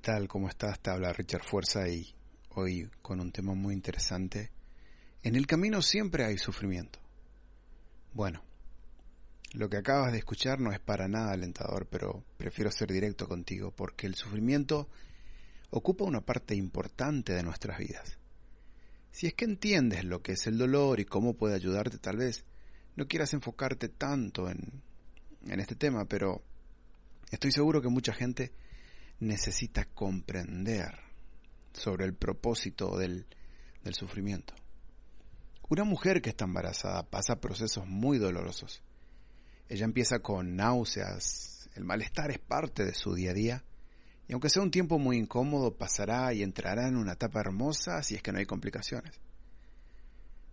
¿Qué tal? ¿Cómo estás? Te habla Richard Fuerza y hoy con un tema muy interesante. En el camino siempre hay sufrimiento. Bueno, lo que acabas de escuchar no es para nada alentador, pero prefiero ser directo contigo porque el sufrimiento ocupa una parte importante de nuestras vidas. Si es que entiendes lo que es el dolor y cómo puede ayudarte, tal vez no quieras enfocarte tanto en, en este tema, pero estoy seguro que mucha gente necesita comprender sobre el propósito del, del sufrimiento. Una mujer que está embarazada pasa procesos muy dolorosos. Ella empieza con náuseas, el malestar es parte de su día a día, y aunque sea un tiempo muy incómodo, pasará y entrará en una etapa hermosa si es que no hay complicaciones.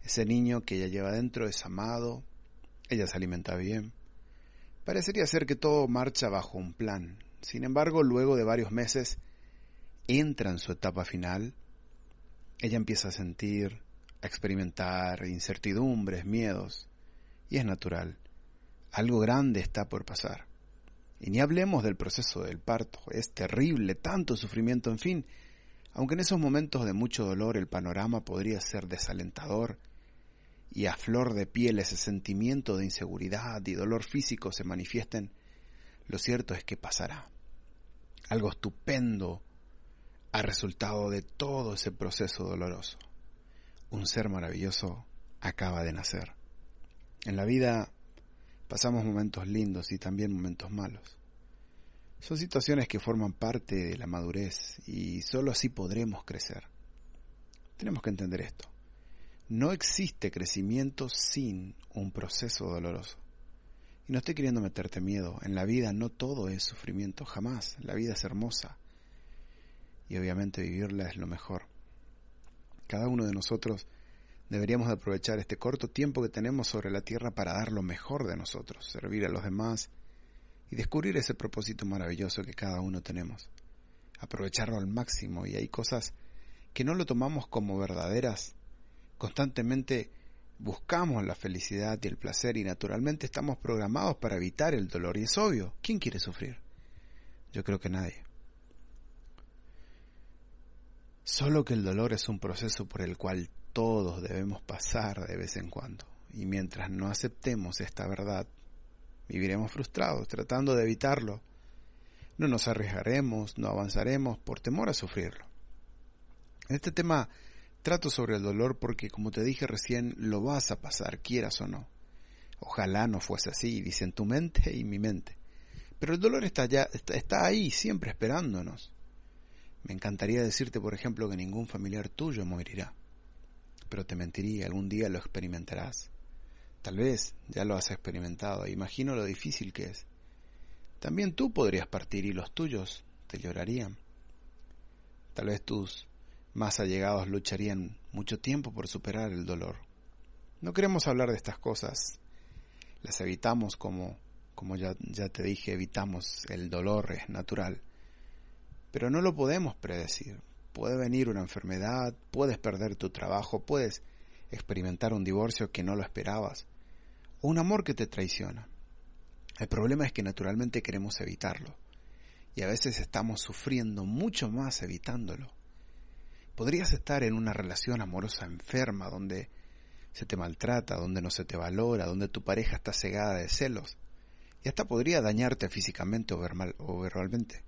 Ese niño que ella lleva dentro es amado, ella se alimenta bien. Parecería ser que todo marcha bajo un plan, sin embargo, luego de varios meses, entra en su etapa final, ella empieza a sentir, a experimentar incertidumbres, miedos, y es natural. Algo grande está por pasar. Y ni hablemos del proceso del parto, es terrible, tanto sufrimiento, en fin, aunque en esos momentos de mucho dolor el panorama podría ser desalentador y a flor de piel ese sentimiento de inseguridad y dolor físico se manifiesten, lo cierto es que pasará. Algo estupendo ha resultado de todo ese proceso doloroso. Un ser maravilloso acaba de nacer. En la vida pasamos momentos lindos y también momentos malos. Son situaciones que forman parte de la madurez y sólo así podremos crecer. Tenemos que entender esto. No existe crecimiento sin un proceso doloroso. Y no estoy queriendo meterte miedo. En la vida no todo es sufrimiento, jamás. La vida es hermosa. Y obviamente vivirla es lo mejor. Cada uno de nosotros deberíamos aprovechar este corto tiempo que tenemos sobre la tierra para dar lo mejor de nosotros, servir a los demás y descubrir ese propósito maravilloso que cada uno tenemos. Aprovecharlo al máximo y hay cosas que no lo tomamos como verdaderas. Constantemente buscamos la felicidad y el placer y naturalmente estamos programados para evitar el dolor y es obvio, ¿quién quiere sufrir? Yo creo que nadie. Solo que el dolor es un proceso por el cual todos debemos pasar de vez en cuando. Y mientras no aceptemos esta verdad, viviremos frustrados, tratando de evitarlo. No nos arriesgaremos, no avanzaremos por temor a sufrirlo. Este tema trato sobre el dolor porque, como te dije recién, lo vas a pasar, quieras o no. Ojalá no fuese así, dice en tu mente y mi mente. Pero el dolor está, ya, está, ahí, siempre esperándonos. Me encantaría decirte, por ejemplo, que ningún familiar tuyo morirá. Pero te mentiría, algún día lo experimentarás. Tal vez ya lo has experimentado, imagino lo difícil que es. También tú podrías partir y los tuyos te llorarían. Tal vez tus más allegados lucharían mucho tiempo por superar el dolor. No queremos hablar de estas cosas. Las evitamos como, como ya, ya te dije, evitamos el dolor, es natural. Pero no lo podemos predecir. Puede venir una enfermedad, puedes perder tu trabajo, puedes experimentar un divorcio que no lo esperabas, o un amor que te traiciona. El problema es que naturalmente queremos evitarlo, y a veces estamos sufriendo mucho más evitándolo. Podrías estar en una relación amorosa enferma donde se te maltrata, donde no se te valora, donde tu pareja está cegada de celos, y hasta podría dañarte físicamente o, o verbalmente.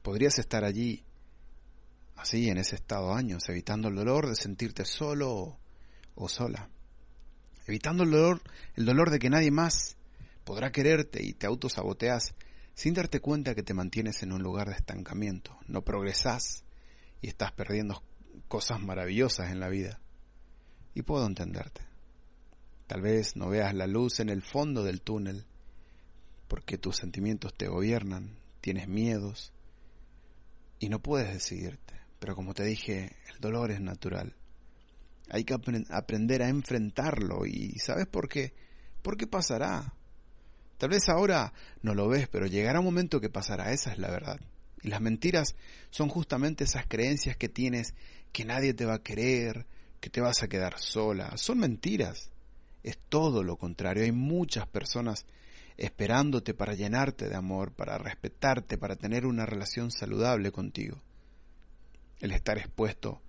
Podrías estar allí, así, en ese estado años, evitando el dolor de sentirte solo o, o sola, evitando el dolor, el dolor de que nadie más podrá quererte y te autosaboteas sin darte cuenta que te mantienes en un lugar de estancamiento, no progresás y estás perdiendo cosas maravillosas en la vida. Y puedo entenderte. Tal vez no veas la luz en el fondo del túnel, porque tus sentimientos te gobiernan, tienes miedos, y no puedes decidirte. Pero como te dije, el dolor es natural. Hay que aprender a enfrentarlo y ¿sabes por qué? Porque pasará. Tal vez ahora no lo ves, pero llegará un momento que pasará, esa es la verdad. Y las mentiras son justamente esas creencias que tienes que nadie te va a querer, que te vas a quedar sola. Son mentiras. Es todo lo contrario. Hay muchas personas esperándote para llenarte de amor, para respetarte, para tener una relación saludable contigo. El estar expuesto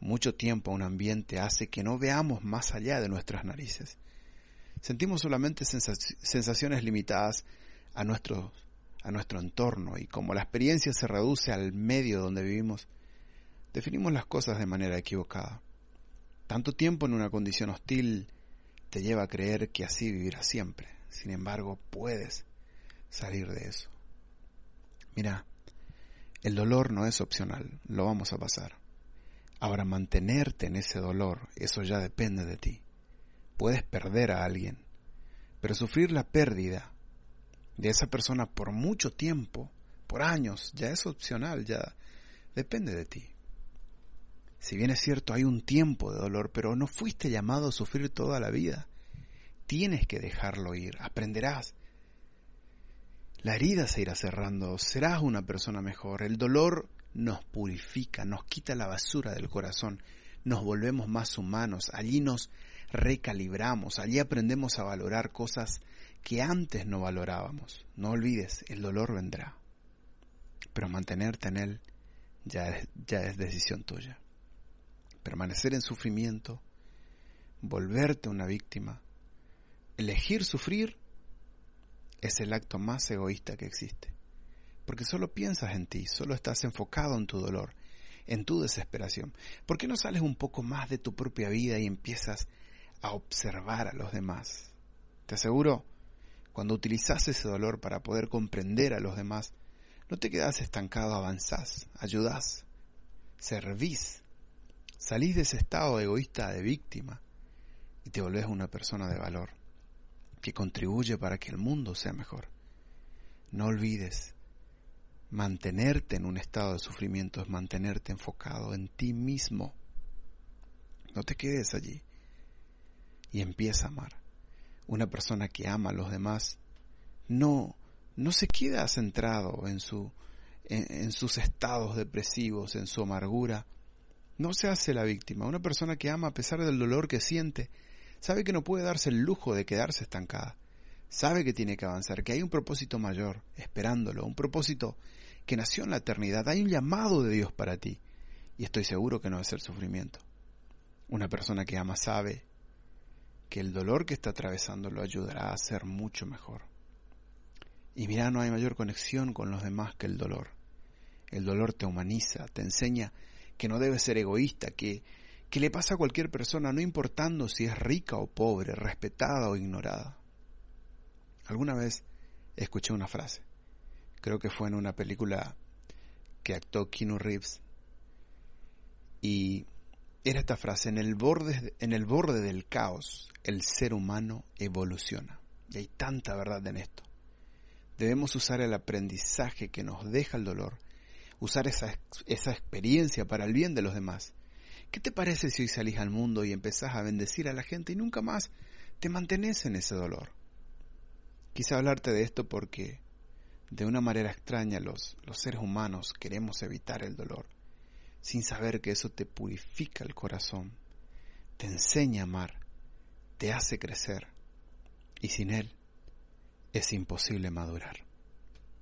mucho tiempo a un ambiente hace que no veamos más allá de nuestras narices. Sentimos solamente sensaciones limitadas a nuestro, a nuestro entorno y como la experiencia se reduce al medio donde vivimos, definimos las cosas de manera equivocada. Tanto tiempo en una condición hostil te lleva a creer que así vivirás siempre. Sin embargo, puedes salir de eso. Mira, el dolor no es opcional, lo vamos a pasar. Ahora, mantenerte en ese dolor, eso ya depende de ti. Puedes perder a alguien, pero sufrir la pérdida de esa persona por mucho tiempo, por años, ya es opcional, ya depende de ti. Si bien es cierto, hay un tiempo de dolor, pero no fuiste llamado a sufrir toda la vida. Tienes que dejarlo ir, aprenderás. La herida se irá cerrando, serás una persona mejor. El dolor nos purifica, nos quita la basura del corazón, nos volvemos más humanos, allí nos recalibramos, allí aprendemos a valorar cosas que antes no valorábamos. No olvides, el dolor vendrá, pero mantenerte en él ya es, ya es decisión tuya. Permanecer en sufrimiento, volverte una víctima, elegir sufrir es el acto más egoísta que existe porque solo piensas en ti, solo estás enfocado en tu dolor, en tu desesperación. ¿Por qué no sales un poco más de tu propia vida y empiezas a observar a los demás? Te aseguro, cuando utilizas ese dolor para poder comprender a los demás, no te quedas estancado, avanzás, ayudás, servís, salís de ese estado egoísta de víctima y te volvés una persona de valor que contribuye para que el mundo sea mejor. No olvides Mantenerte en un estado de sufrimiento es mantenerte enfocado en ti mismo. No te quedes allí. Y empieza a amar. Una persona que ama a los demás no, no se queda centrado en, su, en, en sus estados depresivos, en su amargura. No se hace la víctima. Una persona que ama a pesar del dolor que siente, sabe que no puede darse el lujo de quedarse estancada. Sabe que tiene que avanzar, que hay un propósito mayor esperándolo, un propósito que nació en la eternidad. Hay un llamado de Dios para ti. Y estoy seguro que no es el sufrimiento. Una persona que ama sabe que el dolor que está atravesando lo ayudará a ser mucho mejor. Y mira, no hay mayor conexión con los demás que el dolor. El dolor te humaniza, te enseña que no debes ser egoísta, que, que le pasa a cualquier persona, no importando si es rica o pobre, respetada o ignorada. Alguna vez escuché una frase creo que fue en una película que actuó Keanu Reeves. Y era esta frase, en el borde, en el borde del caos, el ser humano evoluciona. Y hay tanta verdad en esto. Debemos usar el aprendizaje que nos deja el dolor, usar esa, esa experiencia para el bien de los demás. ¿Qué te parece si hoy salís al mundo y empezás a bendecir a la gente y nunca más te mantenés en ese dolor? Quise hablarte de esto porque de una manera extraña los, los seres humanos queremos evitar el dolor, sin saber que eso te purifica el corazón, te enseña a amar, te hace crecer, y sin él es imposible madurar.